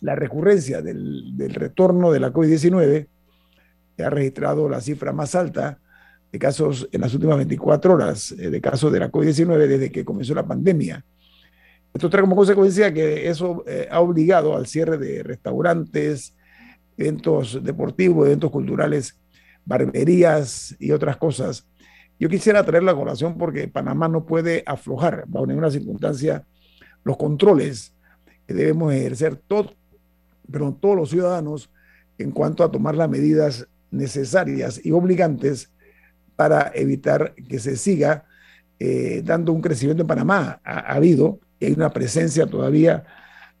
la recurrencia del, retorno de la COVID-19 ha registrado la cifra más alta de casos en las últimas 24 horas eh, de casos de la COVID-19 desde que comenzó la pandemia. Esto trae como consecuencia que eso eh, ha obligado al cierre de restaurantes, eventos deportivos, eventos culturales, barberías y otras cosas. Yo quisiera traer la colación porque Panamá no puede aflojar bajo ninguna circunstancia los controles que debemos ejercer todos, pero todos los ciudadanos en cuanto a tomar las medidas necesarias y obligantes para evitar que se siga eh, dando un crecimiento en Panamá. Ha, habido, y hay una presencia todavía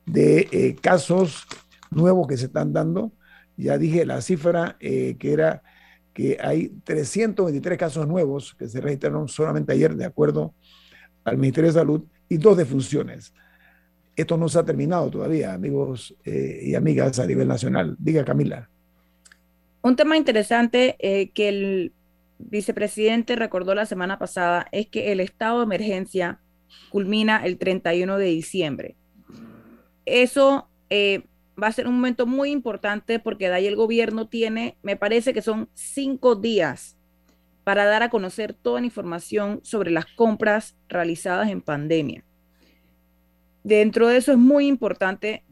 de eh, casos nuevos que se están dando. Ya dije la cifra eh, que era que hay 323 casos nuevos que se registraron solamente ayer, de acuerdo al Ministerio de Salud, y dos defunciones. Esto no se ha terminado todavía, amigos y amigas a nivel nacional. Diga, Camila. Un tema interesante que el vicepresidente recordó la semana pasada es que el estado de emergencia culmina el 31 de diciembre. Eso eh, va a ser un momento muy importante porque de ahí el gobierno tiene, me parece que son cinco días para dar a conocer toda la información sobre las compras realizadas en pandemia. Dentro de eso es muy importante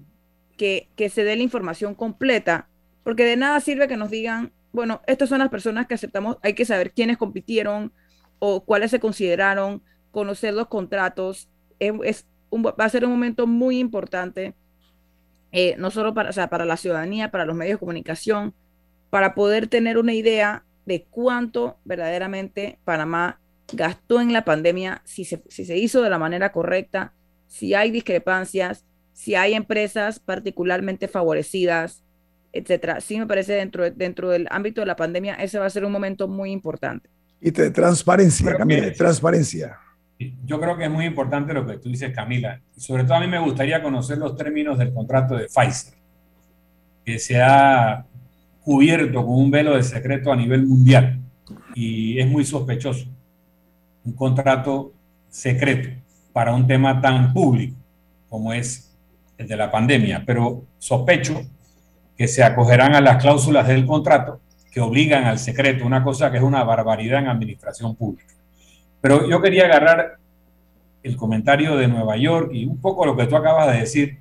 que, que se dé la información completa, porque de nada sirve que nos digan, bueno, estas son las personas que aceptamos, hay que saber quiénes compitieron o cuáles se consideraron, conocer los contratos, es, va a ser un momento muy importante, eh, no solo para, para la ciudadanía, para los medios de comunicación, para poder tener una idea de cuánto verdaderamente Panamá gastó en la pandemia, si se, si se hizo de la manera correcta, si hay discrepancias, si hay empresas particularmente favorecidas, etcétera. Sí me parece dentro, dentro del ámbito de la pandemia, ese va a ser un momento muy importante. Y de transparencia, Camila, transparencia. Yo creo que es muy importante lo que tú dices, Camila. Y sobre todo a mí me gustaría conocer los términos del contrato de Pfizer, que se ha cubierto con un velo de secreto a nivel mundial y es muy sospechoso. Un contrato secreto para un tema tan público como es el de la pandemia. Pero sospecho que se acogerán a las cláusulas del contrato que obligan al secreto, una cosa que es una barbaridad en administración pública. Pero yo quería agarrar el comentario de Nueva York y un poco lo que tú acabas de decir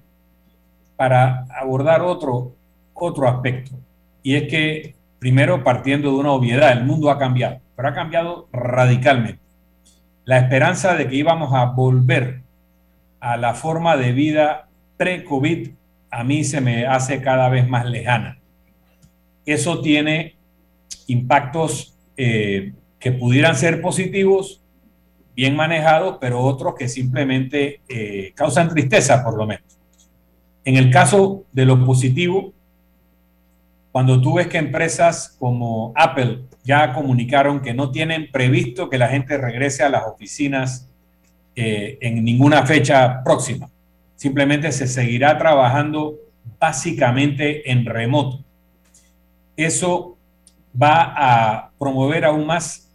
para abordar otro, otro aspecto. Y es que, primero, partiendo de una obviedad, el mundo ha cambiado, pero ha cambiado radicalmente. La esperanza de que íbamos a volver a la forma de vida pre-COVID a mí se me hace cada vez más lejana. Eso tiene impactos eh, que pudieran ser positivos, bien manejados, pero otros que simplemente eh, causan tristeza, por lo menos. En el caso de lo positivo, cuando tú ves que empresas como Apple ya comunicaron que no tienen previsto que la gente regrese a las oficinas eh, en ninguna fecha próxima, simplemente se seguirá trabajando básicamente en remoto. Eso va a promover aún más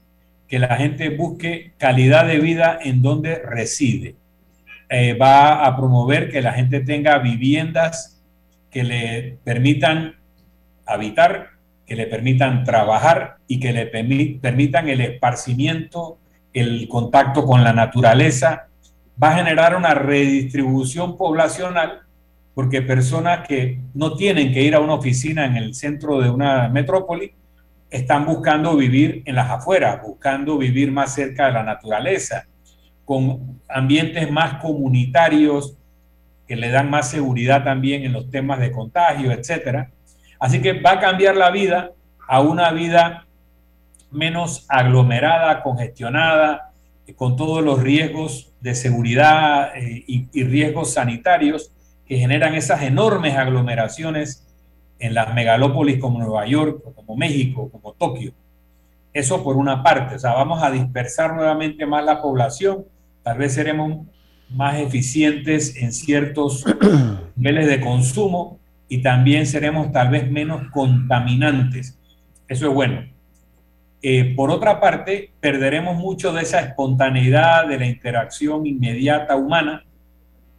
que la gente busque calidad de vida en donde reside. Eh, va a promover que la gente tenga viviendas que le permitan habitar, que le permitan trabajar y que le permitan el esparcimiento, el contacto con la naturaleza va a generar una redistribución poblacional porque personas que no tienen que ir a una oficina en el centro de una metrópoli están buscando vivir en las afueras, buscando vivir más cerca de la naturaleza, con ambientes más comunitarios que le dan más seguridad también en los temas de contagio, etc. Así que va a cambiar la vida a una vida menos aglomerada, congestionada, con todos los riesgos de seguridad eh, y, riesgos sanitarios que generan esas enormes aglomeraciones en las megalópolis como Nueva York, como México, como Tokio. Eso por una parte, o sea, vamos a dispersar nuevamente más la población, tal vez seremos más eficientes en ciertos niveles de consumo y también seremos tal vez menos contaminantes. Eso es bueno. Eh, por otra parte, perderemos mucho de esa espontaneidad, de la interacción inmediata humana,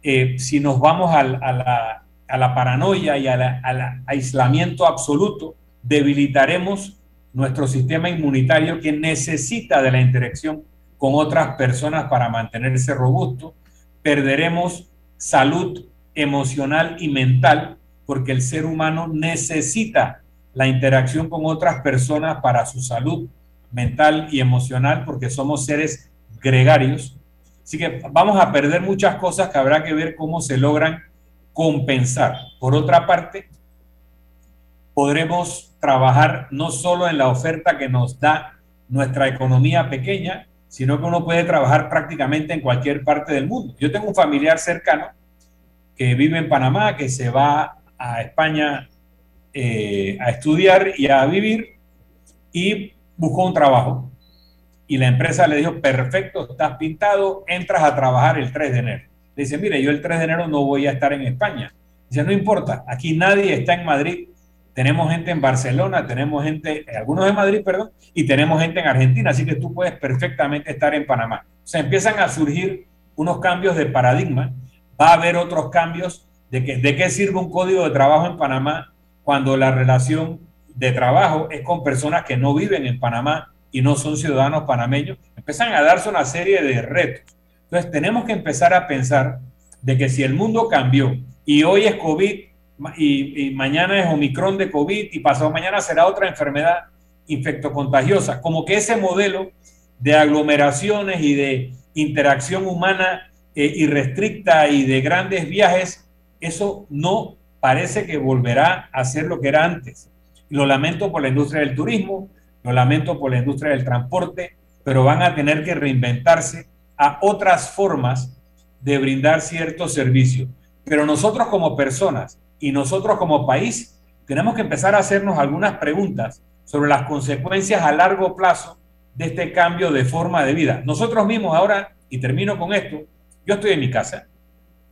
eh, si nos vamos a, la, paranoia y al aislamiento absoluto, debilitaremos nuestro sistema inmunitario que necesita de la interacción con otras personas para mantenerse robusto, perderemos salud emocional y mental porque el ser humano necesita la interacción con otras personas para su salud mental y emocional, porque somos seres gregarios. Así que vamos a perder muchas cosas que habrá que ver cómo se logran compensar. Por otra parte, podremos trabajar no solo en la oferta que nos da nuestra economía pequeña, sino que uno puede trabajar prácticamente en cualquier parte del mundo. Yo tengo un familiar cercano que vive en Panamá, que se va a España eh, a estudiar y a vivir y buscó un trabajo. Y la empresa le dijo, perfecto, estás pintado, entras a trabajar el 3 de enero. Le dice, mire, yo el 3 de enero no voy a estar en España. Dice, no importa, aquí nadie está en Madrid. Tenemos gente en Barcelona, tenemos gente, algunos de Madrid, perdón, y tenemos gente en Argentina, así que tú puedes perfectamente estar en Panamá. O sea, empiezan a surgir unos cambios de paradigma, va a haber otros cambios de, que, de qué sirve un código de trabajo en Panamá cuando la relación de trabajo es con personas que no viven en Panamá y no son ciudadanos panameños, empiezan a darse una serie de retos. Entonces tenemos que empezar a pensar de que si el mundo cambió y hoy es COVID y, mañana es Omicron de COVID y pasado mañana será otra enfermedad infectocontagiosa, como que ese modelo de aglomeraciones y de interacción humana eh, irrestricta y de grandes viajes, eso no parece que volverá a ser lo que era antes. Lo lamento por la industria del turismo, lo lamento por la industria del transporte, pero van a tener que reinventarse a otras formas de brindar ciertos servicios. Pero nosotros como personas y nosotros como país tenemos que empezar a hacernos algunas preguntas sobre las consecuencias a largo plazo de este cambio de forma de vida. Nosotros mismos ahora, y termino con esto, yo estoy en mi casa,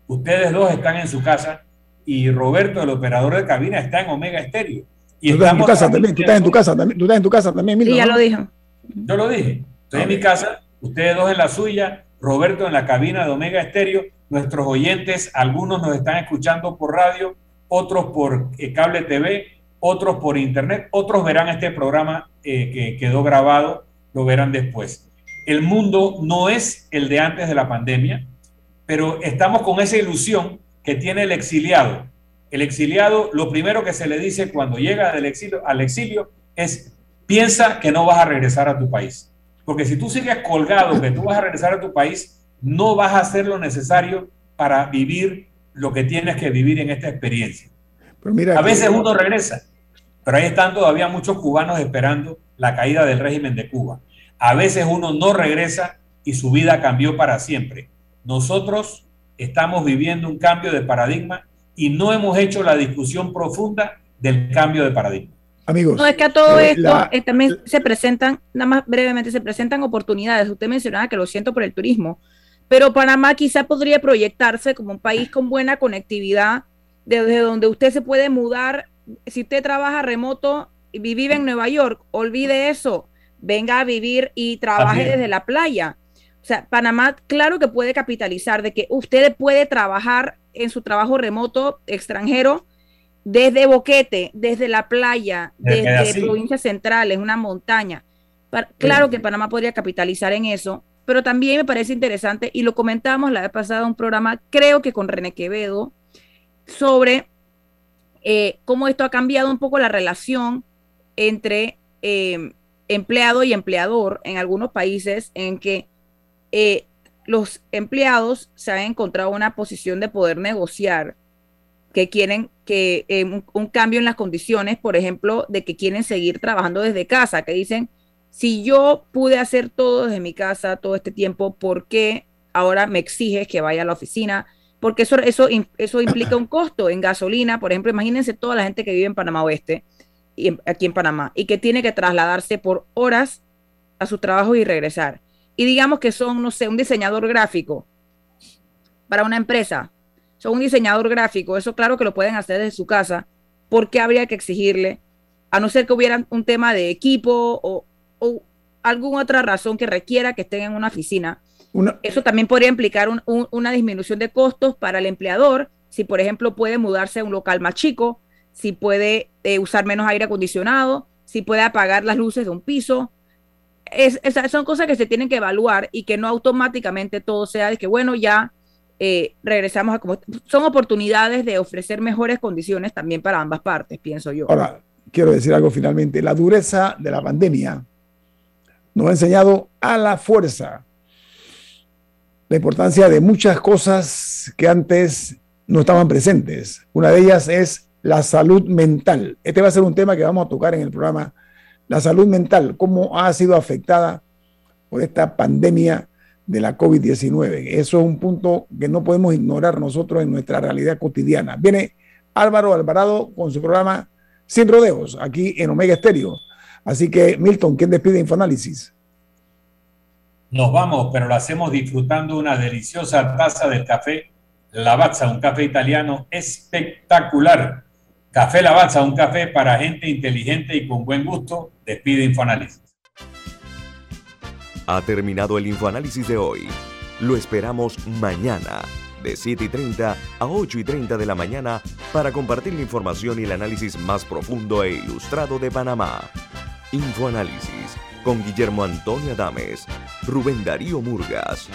ustedes dos están en su casa, y Roberto, el operador de cabina, está en Omega Estéreo. Y tú estás en tu casa también, tú estás en tu casa también, tú estás en tu casa también, Sí, ya lo dijo. Yo lo dije. Estoy en mi casa, ustedes dos en la suya, Roberto en la cabina de Omega Estéreo. Nuestros oyentes, algunos nos están escuchando por radio, otros por eh, cable TV, otros por internet, otros verán este programa eh, que quedó grabado, lo verán después. El mundo no es el de antes de la pandemia, pero estamos con esa ilusión que tiene el exiliado. El exiliado, lo primero que se le dice cuando llega del exilio, al exilio es, piensa que no vas a regresar a tu país. Porque si tú sigues colgado que tú vas a regresar a tu país, no vas a hacer lo necesario para vivir lo que tienes que vivir en esta experiencia. a veces uno regresa, pero ahí están todavía muchos cubanos esperando la caída del régimen de Cuba. A veces uno no regresa y su vida cambió para siempre. Nosotros estamos viviendo un cambio de paradigma y no hemos hecho la discusión profunda del cambio de paradigma. Amigos. No, es que a todo eh, esto eh, también se presentan, nada más brevemente, se presentan oportunidades. Usted mencionaba que lo siento por el turismo, pero Panamá quizá podría proyectarse como un país con buena conectividad, desde donde usted se puede mudar. Si usted trabaja remoto y vive en Nueva York, olvide eso, venga a vivir y trabaje desde la playa. O sea, Panamá, claro que puede capitalizar de que usted puede trabajar en su trabajo remoto extranjero desde Boquete, desde la playa, desde, provincias centrales, una montaña. Claro que Panamá podría capitalizar en eso, pero también me parece interesante, y lo comentamos la vez pasada en un programa, creo que con René Quevedo, sobre eh, cómo esto ha cambiado un poco la relación entre eh, empleado y empleador en algunos países en que eh, los empleados se han encontrado una posición de poder negociar, que quieren que eh, un, cambio en las condiciones, por ejemplo, de que quieren seguir trabajando desde casa, que dicen, si yo pude hacer todo desde mi casa todo este tiempo, ¿por qué ahora me exiges que vaya a la oficina? Porque eso, eso, eso implica un costo en gasolina, por ejemplo, imagínense toda la gente que vive en Panamá Oeste, y aquí en Panamá, y que tiene que trasladarse por horas a su trabajo y regresar y digamos que son, no sé, un diseñador gráfico para una empresa, son un diseñador gráfico, eso claro que lo pueden hacer desde su casa, ¿por qué habría que exigirle? A no ser que hubiera un tema de equipo o, alguna otra razón que requiera que estén en una oficina. Eso también podría implicar una disminución de costos para el empleador, si por ejemplo puede mudarse a un local más chico, si puede eh, usar menos aire acondicionado, si puede apagar las luces de un piso, es, son cosas que se tienen que evaluar y que no automáticamente todo sea de que, bueno, ya eh, regresamos a como son oportunidades de ofrecer mejores condiciones también para ambas partes, pienso yo. Ahora, quiero decir algo finalmente, la dureza de la pandemia nos ha enseñado a la fuerza la importancia de muchas cosas que antes no estaban presentes. Una de ellas es la salud mental. Este va a ser un tema que vamos a tocar en el programa, la salud mental, cómo ha sido afectada por esta pandemia de la COVID-19. Eso es un punto que no podemos ignorar nosotros en nuestra realidad cotidiana. Viene Álvaro Alvarado con su programa Sin Rodeos, aquí en Omega Estéreo. Así que, Milton, ¿quién despide Infoanálisis? Nos vamos, pero lo hacemos disfrutando una deliciosa taza del café Lavazza, un café italiano espectacular. Café Lavazza, un café para gente inteligente y con buen gusto. Despide Infoanálisis. Ha terminado el infoanálisis de hoy. Lo esperamos mañana, de 7 y 30 a 8 y 30 de la mañana, para compartir la información y el análisis más profundo e ilustrado de Panamá. Infoanálisis con Guillermo Antonio Adames, Rubén Darío Murgas